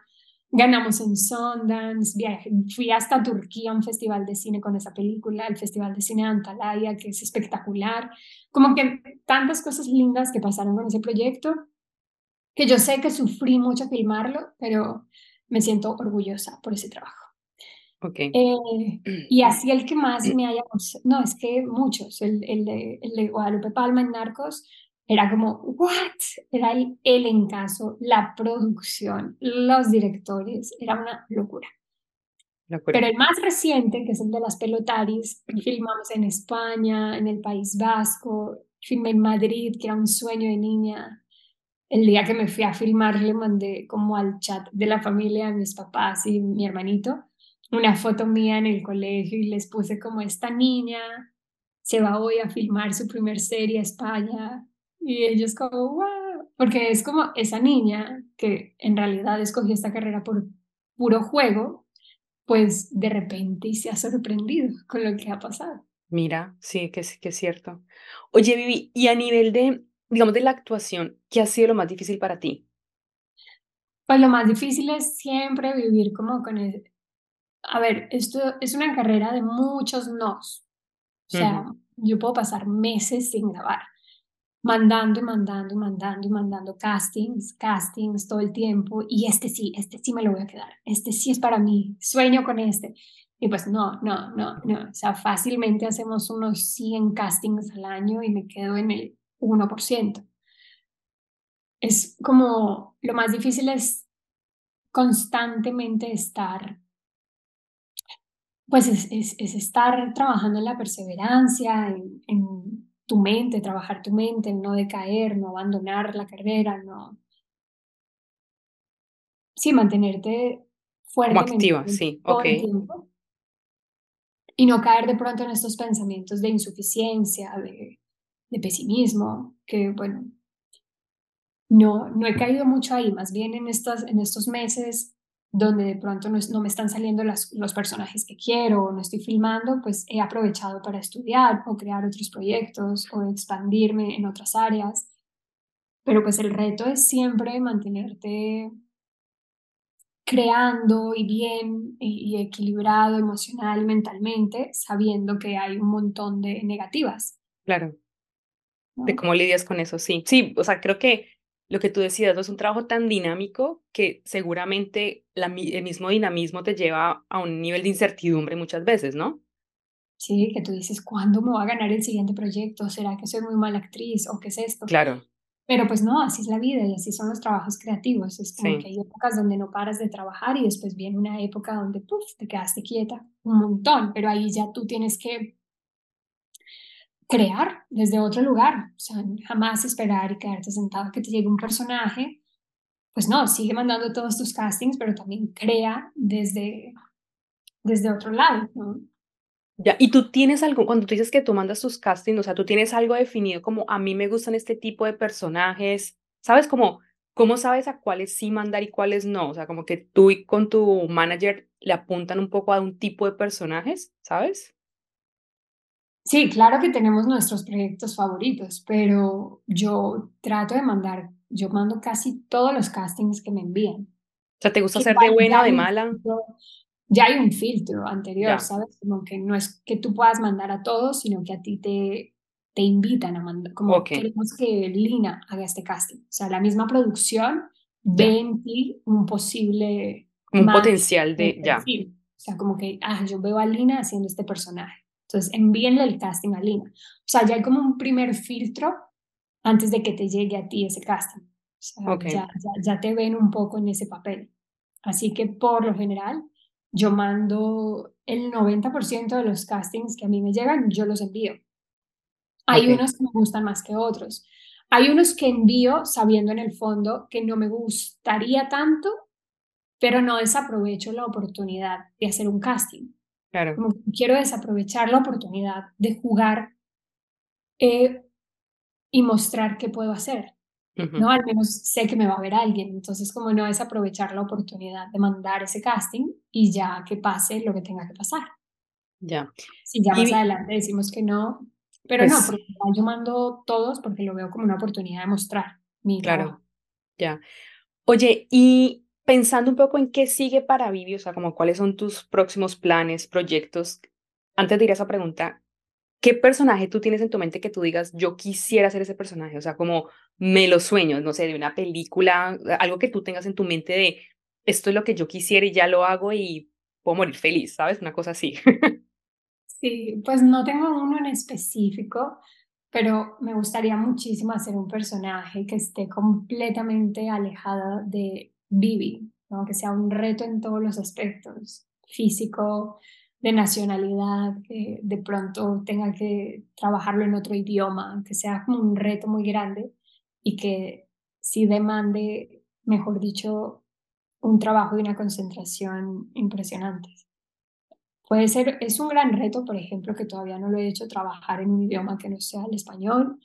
ganamos en Sundance, viaje, fui hasta Turquía a un festival de cine con esa película, el Festival de Cine de Antalya, que es espectacular, como que tantas cosas lindas que pasaron con ese proyecto que yo sé que sufrí mucho filmarlo, pero me siento orgullosa por ese trabajo. Okay. Eh, y así el que más me haya... No, es que muchos. El, el, de, el de Guadalupe Palma en Narcos era como, ¿what? Era el encaso, la producción, los directores, era una locura. locura. Pero el más reciente, que es el de las pelotaris, filmamos en España, en el País Vasco, filmé en Madrid, que era un sueño de niña el día que me fui a filmar le mandé como al chat de la familia, a mis papás y mi hermanito, una foto mía en el colegio y les puse como esta niña se va hoy a filmar su primer serie a España y ellos como, wow, porque es como esa niña que en realidad escogió esta carrera por puro juego, pues de repente se ha sorprendido con lo que ha pasado. Mira, sí, que, que es cierto. Oye, Vivi, y a nivel de digamos, de la actuación, ¿qué ha sido lo más difícil para ti? Pues lo más difícil es siempre vivir como con el... A ver, esto es una carrera de muchos nos. O sea, yo puedo pasar meses sin grabar, mandando y mandando y mandando y mandando castings, castings todo el tiempo. Y este sí, este sí me lo voy a quedar. Este sí es para mí. Sueño con este. Y pues no, no, no, no. O sea, fácilmente hacemos unos 100 castings al año y me quedo en el 1%. Es como lo más difícil es constantemente estar, pues es, es, estar trabajando en la perseverancia, en, en, tu mente, trabajar tu mente, en no decaer, no abandonar la carrera, no... Sí, mantenerte fuerte. activa, sí, ok. y no caer de pronto en estos pensamientos de insuficiencia, de de pesimismo, que bueno, no, no he caído mucho ahí, más bien en, estas, en estos meses donde de pronto no, no me están saliendo los personajes que quiero o no estoy filmando, pues he aprovechado para estudiar o crear otros proyectos o expandirme en otras áreas. Pero pues el reto es siempre mantenerte creando y bien y, y equilibrado emocional mentalmente, sabiendo que hay un montón de negativas. Claro de cómo lidias con eso, sí. Sí, o sea, creo que lo que tú decías, ¿no? es un trabajo tan dinámico que seguramente la, el mismo dinamismo te lleva a un nivel de incertidumbre muchas veces, ¿no? Sí, que tú dices, ¿cuándo me va a ganar el siguiente proyecto? ¿Será que soy muy mala actriz o qué es esto? Claro. Pero pues no, así es la vida y así son los trabajos creativos. Es como que hay épocas donde no paras de trabajar y después viene una época donde puff, te quedaste quieta un montón, pero ahí ya tú tienes que crear desde otro lugar, o sea, jamás esperar y quedarte sentado que te llegue un personaje, pues no, sigue mandando todos tus castings, pero también crea desde, desde otro lado, ¿no? Ya, y tú tienes algo, cuando tú dices que tú mandas tus castings, o sea, tú tienes algo definido como a mí me gustan este tipo de personajes, ¿sabes? Como, ¿cómo sabes a cuáles sí mandar y cuáles no? O sea, como que tú y con tu manager le apuntan un poco a un tipo de personajes, ¿sabes? Sí, claro que tenemos nuestros proyectos favoritos, pero yo trato de mandar, yo mando casi todos los castings que me envían. O sea, ¿te gusta ser de buena o de mala? ya hay un filtro anterior, ¿sabes? Como que no es que tú puedas mandar a todos, sino que a ti te, te invitan a mandar, como queremos que Lina haga este casting. O sea, la misma producción ve en ti un posible... Un potencial de, ya. O sea, como que, ah, yo veo a Lina haciendo este personaje. Entonces, envíenle el casting a Lina. O sea, ya hay como un primer filtro antes de que te llegue a ti ese casting. O sea, ya, ya, ya te ven un poco en ese papel. Así que, por lo general, yo mando el 90% de los castings que a mí me llegan, yo los envío. Hay unos que me gustan más que otros. Hay unos que envío sabiendo en el fondo que no me gustaría tanto, pero no desaprovecho la oportunidad de hacer un casting. Claro. Como quiero desaprovechar la oportunidad de jugar eh, y mostrar qué puedo hacer. ¿no? Al menos sé que me va a ver alguien, entonces como no es aprovechar la oportunidad de mandar ese casting y ya que pase lo que tenga que pasar. Ya. Si ya más adelante decimos que no, pero no, pues porque yo mando todos porque lo veo como una oportunidad de mostrar mi Claro, ya. Oye, y pensando un poco en qué sigue para Vivi, o sea, como cuáles son tus próximos planes, proyectos, antes de ir a esa pregunta, ¿qué personaje tú tienes en tu mente que tú digas, yo quisiera ser ese personaje? O sea, como me lo sueño, no sé, de una película, algo que tú tengas en tu mente de, esto es lo que yo quisiera y ya lo hago y puedo morir feliz, ¿sabes? Una cosa así. Sí, pues no tengo uno en específico, pero me gustaría muchísimo hacer un personaje que esté completamente alejada de Vivi, ¿no? que sea un reto en todos los aspectos, físico, de nacionalidad, que de pronto tenga que trabajarlo en otro idioma, que sea como un reto muy grande y que sí demande, mejor dicho, un trabajo y una concentración impresionantes. Puede ser, es un gran reto, por ejemplo, que todavía no lo he hecho, trabajar en un idioma que no sea el español.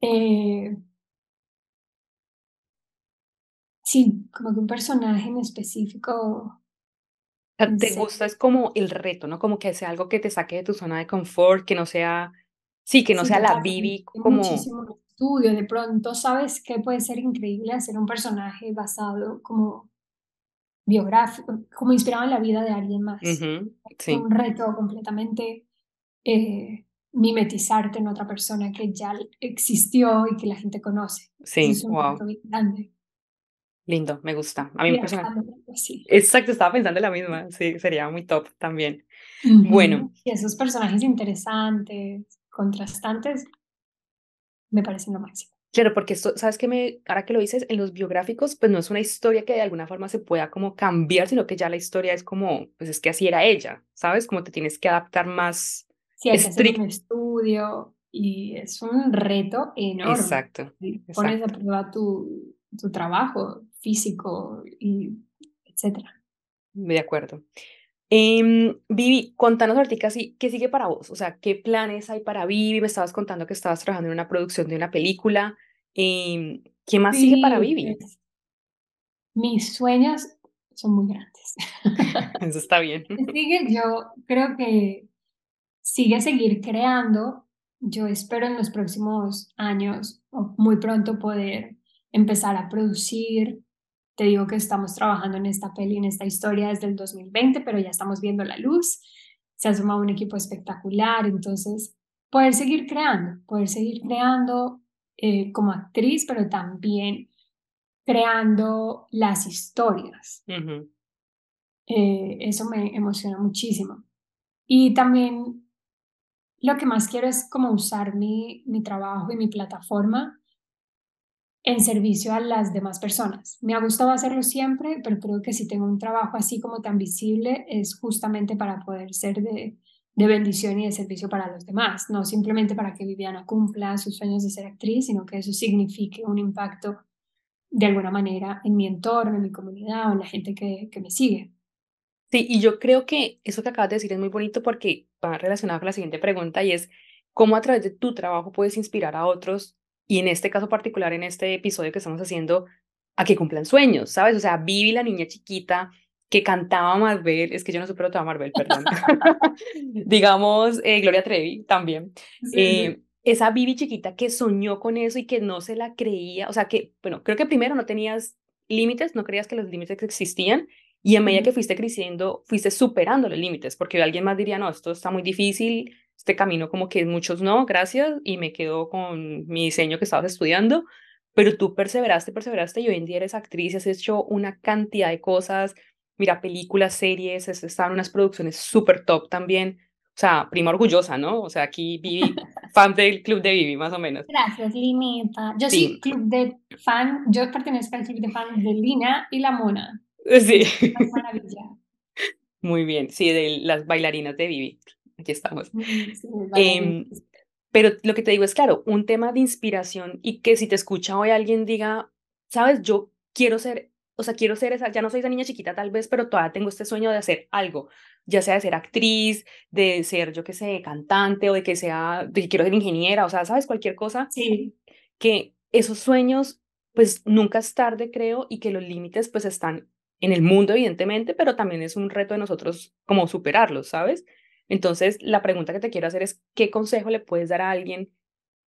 Eh, sí, como que un personaje en específico. ¿Te gusta? Es como el reto, ¿no? Como que sea algo que te saque de tu zona de confort, que no sea, sí, que no sea la Bibi como... Muchísimo estudio, de pronto sabes que puede ser increíble hacer un personaje basado como biográfico, como inspirado en la vida de alguien más. Un reto completamente eh, mimetizarte en otra persona que ya existió y que la gente conoce. Sí, es un wow. grande. Lindo, me gusta. A mí me Sí. Exacto, estaba pensando en la misma. Sí, sería muy top también. Bueno. Y esos personajes interesantes, contrastantes, me parecen lo máximo. Claro, porque esto, ¿sabes qué me, ahora que lo dices, en los biográficos, pues no es una historia que de alguna forma se pueda como cambiar, sino que ya la historia es como, pues es que así era ella, ¿sabes? Como te tienes que adaptar más sí, hay que hacer un estudio y es un reto enorme. Exacto. Pones a prueba tu, tu trabajo físico y etcétera. De acuerdo. Eh, Vivi, contanos ahorita qué sigue para vos, o sea, qué planes hay para Vivi, me estabas contando que estabas trabajando en una producción de una película, eh, ¿qué más sigue para Vivi? Mis sueños son muy grandes. Eso está bien. Sigue, yo creo que sigue seguir creando, yo espero en los próximos años o muy pronto poder empezar a producir, te digo que estamos trabajando en esta peli, en esta historia desde el 2020, pero ya estamos viendo la luz. Se ha sumado un equipo espectacular, entonces poder seguir creando, poder seguir creando eh, como actriz, pero también creando las historias. Eh, eso me emociona muchísimo. Y también lo que más quiero es como usar mi, mi trabajo y mi plataforma en servicio a las demás personas. Me ha gustado hacerlo siempre, pero creo que si tengo un trabajo así como tan visible es justamente para poder ser de, de bendición y de servicio para los demás, no simplemente para que Viviana cumpla sus sueños de ser actriz, sino que eso signifique un impacto de alguna manera en mi entorno, en mi comunidad o en la gente que, que me sigue. Sí, y yo creo que eso que acabas de decir es muy bonito porque va relacionado con la siguiente pregunta y es cómo a través de tu trabajo puedes inspirar a otros y en este caso particular, en este episodio que estamos haciendo, a que cumplan sueños, ¿sabes? O sea, Vivi, la niña chiquita que cantaba Marvel, es que yo no supero toda Marvel, perdón. Digamos, eh, Gloria Trevi también. Eh, esa Vivi chiquita que soñó con eso y que no se la creía, o sea, que, bueno, creo que primero no tenías límites, no creías que los límites existían, Y a medida que fuiste creciendo, fuiste superando los límites, porque alguien más diría, no, esto está muy difícil, este camino como que muchos no, gracias, y me quedo con mi diseño que estabas estudiando, pero tú perseveraste, perseveraste y hoy en día eres actriz has hecho una cantidad de cosas, mira, películas, series, estaban unas producciones súper top también, o sea, prima orgullosa, ¿no? O sea, aquí Vivi, fan del club de Vivi, más o menos. Gracias, Lineta. Yo sí. soy club de fan, yo pertenezco al club de fans de Lina y la Mona. Sí. Maravilla. Muy bien, sí, de las bailarinas de Vivi. Aquí estamos. Em, pero lo que te digo es, claro, un tema de inspiración y que si te escucha hoy alguien diga, sabes, yo quiero ser, o sea, quiero ser esa, ya no soy esa niña chiquita tal vez, pero todavía tengo este sueño de hacer algo, ya sea de ser actriz, de ser, yo qué sé, cantante o de que sea, de que quiero ser ingeniera, o sea, sabes, cualquier cosa. Sí. Que esos sueños, pues nunca es tarde, creo, y que los límites, pues están en el mundo, evidentemente, pero también es un reto de nosotros como superarlos, ¿sabes? Entonces, la pregunta que te quiero hacer es, ¿qué consejo le puedes dar a alguien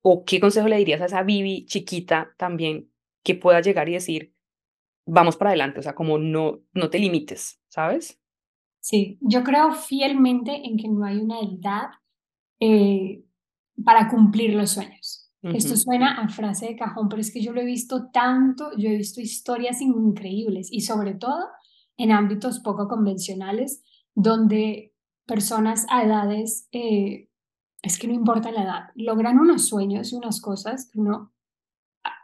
o qué consejo le dirías a esa Vivi chiquita también que pueda llegar y decir, vamos para adelante, o sea, como no, no te limites, ¿sabes? Sí, yo creo fielmente en que no hay una edad eh, para cumplir los sueños. Esto suena a frase de cajón, pero es que yo lo he visto tanto, yo he visto historias increíbles y sobre todo en ámbitos poco convencionales donde personas a edades, eh, es que no importa la edad, logran unos sueños y unas cosas no.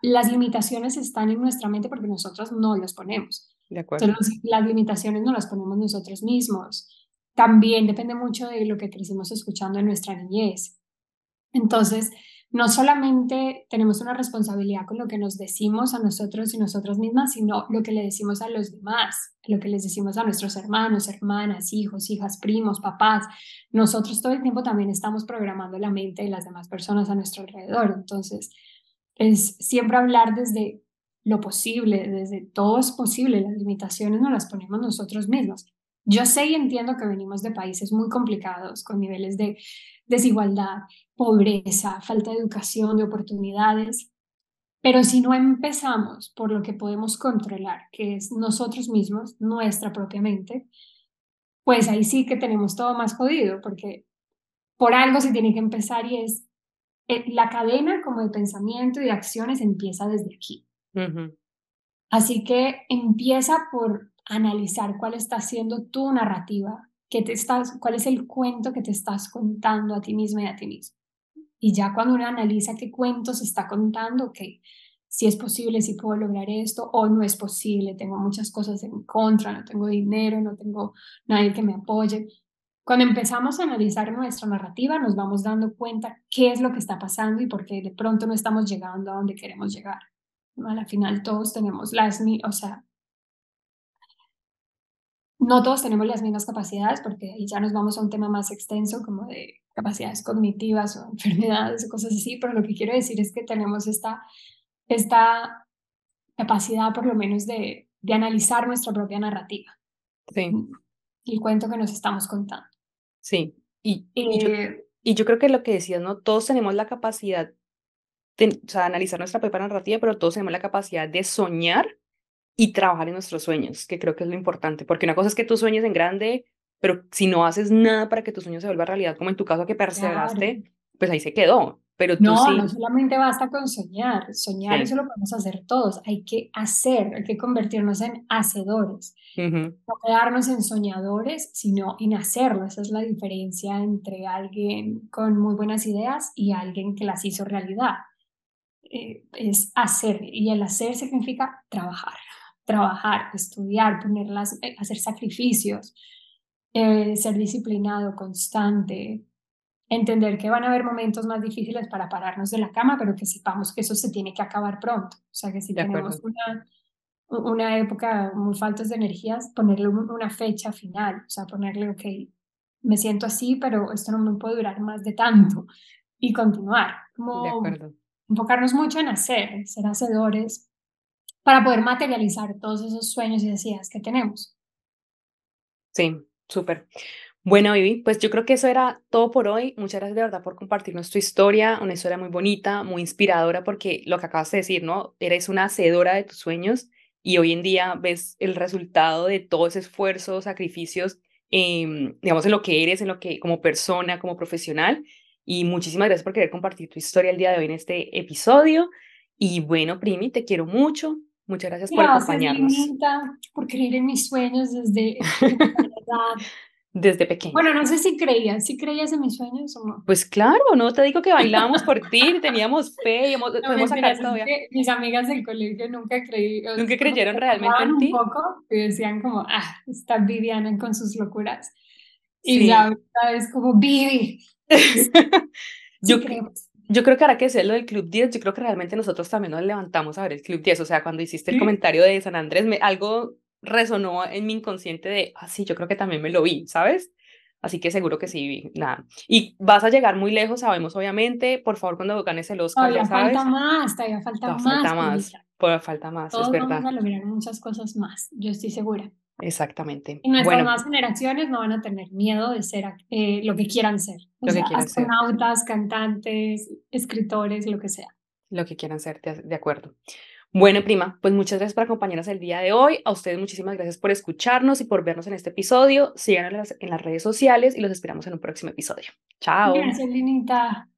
Las limitaciones están en nuestra mente porque nosotros no las ponemos. De acuerdo. las limitaciones no las ponemos nosotros mismos. También depende mucho de lo que crecimos escuchando en nuestra niñez. Entonces, no solamente tenemos una responsabilidad con lo que nos decimos a nosotros y nosotras mismas, sino lo que le decimos a los demás, lo que les decimos a nuestros hermanos, hermanas, hijos, hijas, primos, papás. Nosotros todo el tiempo también estamos programando la mente de las demás personas a nuestro alrededor. Entonces, es siempre hablar desde lo posible, desde todo es posible, las limitaciones no las ponemos nosotros mismos. Yo sé y entiendo que venimos de países muy complicados, con niveles de desigualdad, pobreza, falta de educación, de oportunidades. Pero si no empezamos por lo que podemos controlar, que es nosotros mismos, nuestra propia mente, pues ahí sí que tenemos todo más jodido, porque por algo se tiene que empezar y es eh, la cadena como de pensamiento y de acciones empieza desde aquí. Así que empieza por analizar cuál está siendo tu narrativa, qué te estás, cuál es el cuento que te estás contando a ti mismo y a ti mismo. Y ya cuando uno analiza qué cuento se está contando, que si es posible, si puedo lograr esto o no es posible, tengo muchas cosas en contra, no tengo dinero, no tengo nadie que me apoye. Cuando empezamos a analizar nuestra narrativa, nos vamos dando cuenta qué es lo que está pasando y por qué de pronto no estamos llegando a donde queremos llegar. Al final todos tenemos las, o sea, no todos tenemos las mismas capacidades, porque ahí ya nos vamos a un tema más extenso, como de capacidades cognitivas o enfermedades o cosas así, pero lo que quiero decir es que tenemos esta, esta capacidad, por lo menos, de, de analizar nuestra propia narrativa. Sí. El cuento que nos estamos contando. Sí, y, y, yo, eh, y yo creo que lo que decías, ¿no? Todos tenemos la capacidad de o sea, analizar nuestra propia narrativa, pero todos tenemos la capacidad de soñar y trabajar en nuestros sueños, que creo que es lo importante, porque una cosa es que tú sueñes en grande, pero si no haces nada para que tu sueño se vuelva realidad, como en tu caso que perseveraste, pues ahí se quedó. Pero tú no, sí. no solamente basta con soñar, soñar eso lo podemos hacer todos, hay que hacer, hay que convertirnos en hacedores, no quedarnos en soñadores, sino en hacerlo. Esa es la diferencia entre alguien con muy buenas ideas y alguien que las hizo realidad. Eh, es hacer, y el hacer significa trabajar trabajar, estudiar, ponerlas, eh, hacer sacrificios, eh, ser disciplinado, constante, entender que van a haber momentos más difíciles para pararnos de la cama, pero que sepamos que eso se tiene que acabar pronto. O sea, que si tenemos una, una época muy faltos de energías, ponerle una fecha final, o sea, ponerle, ok, me siento así, pero esto no me puede durar más de tanto y continuar. Como enfocarnos mucho en hacer, ser hacedores, para poder materializar todos esos sueños y deseos que tenemos. Sí, súper. Bueno, Vivi, pues yo creo que eso era todo por hoy. Muchas gracias de verdad por compartirnos tu historia, una historia muy bonita, muy inspiradora, porque lo que acabas de decir, ¿no? Eres una hacedora de tus sueños y hoy en día ves el resultado de todo ese esfuerzo, sacrificios, em, digamos, en lo que eres, en lo que como persona, como profesional. Y muchísimas gracias por querer compartir tu historia el día de hoy en este episodio. Y bueno, Primi, te quiero mucho. Muchas gracias, por acompañarnos. por creer en mis sueños desde Desde pequeña. Bueno, no sé si creías, si creías en mis sueños o no. Pues claro, no te digo que bailábamos por ti, teníamos fe y hemos, podemos sacar todavía. Mis amigas del colegio nunca creían. Nunca creyeron realmente en ti. Un poco y decían como, ah, está Viviana con sus locuras. Y ya ahorita es como, Vivi. yo, creo. Yo creo que ahora que es lo del Club 10, yo creo que realmente nosotros también nos levantamos a ver el Club 10. O sea, cuando hiciste el comentario de San Andrés, me, algo resonó en mi inconsciente de, ah, sí, yo creo que también me lo vi, ¿sabes? Así que seguro que sí, nada. Y vas a llegar muy lejos, sabemos, obviamente. Por favor, cuando ganes el Oscar, ya sabes. falta más, todavía falta más. Falta más, por, falta más, Todos es verdad. vamos a lograr muchas cosas más, yo estoy segura. Exactamente. Y nuestras nuevas generaciones no van a tener miedo de ser eh, lo que quieran ser. O sea, astronautas, cantantes, escritores, lo que sea. Lo que quieran ser, de acuerdo. Bueno, prima, pues muchas gracias por acompañarnos el día de hoy. A ustedes muchísimas gracias por escucharnos y por vernos en este episodio. Síganos en las redes sociales y los esperamos en un próximo episodio. Chao. Gracias, Linita. Chao.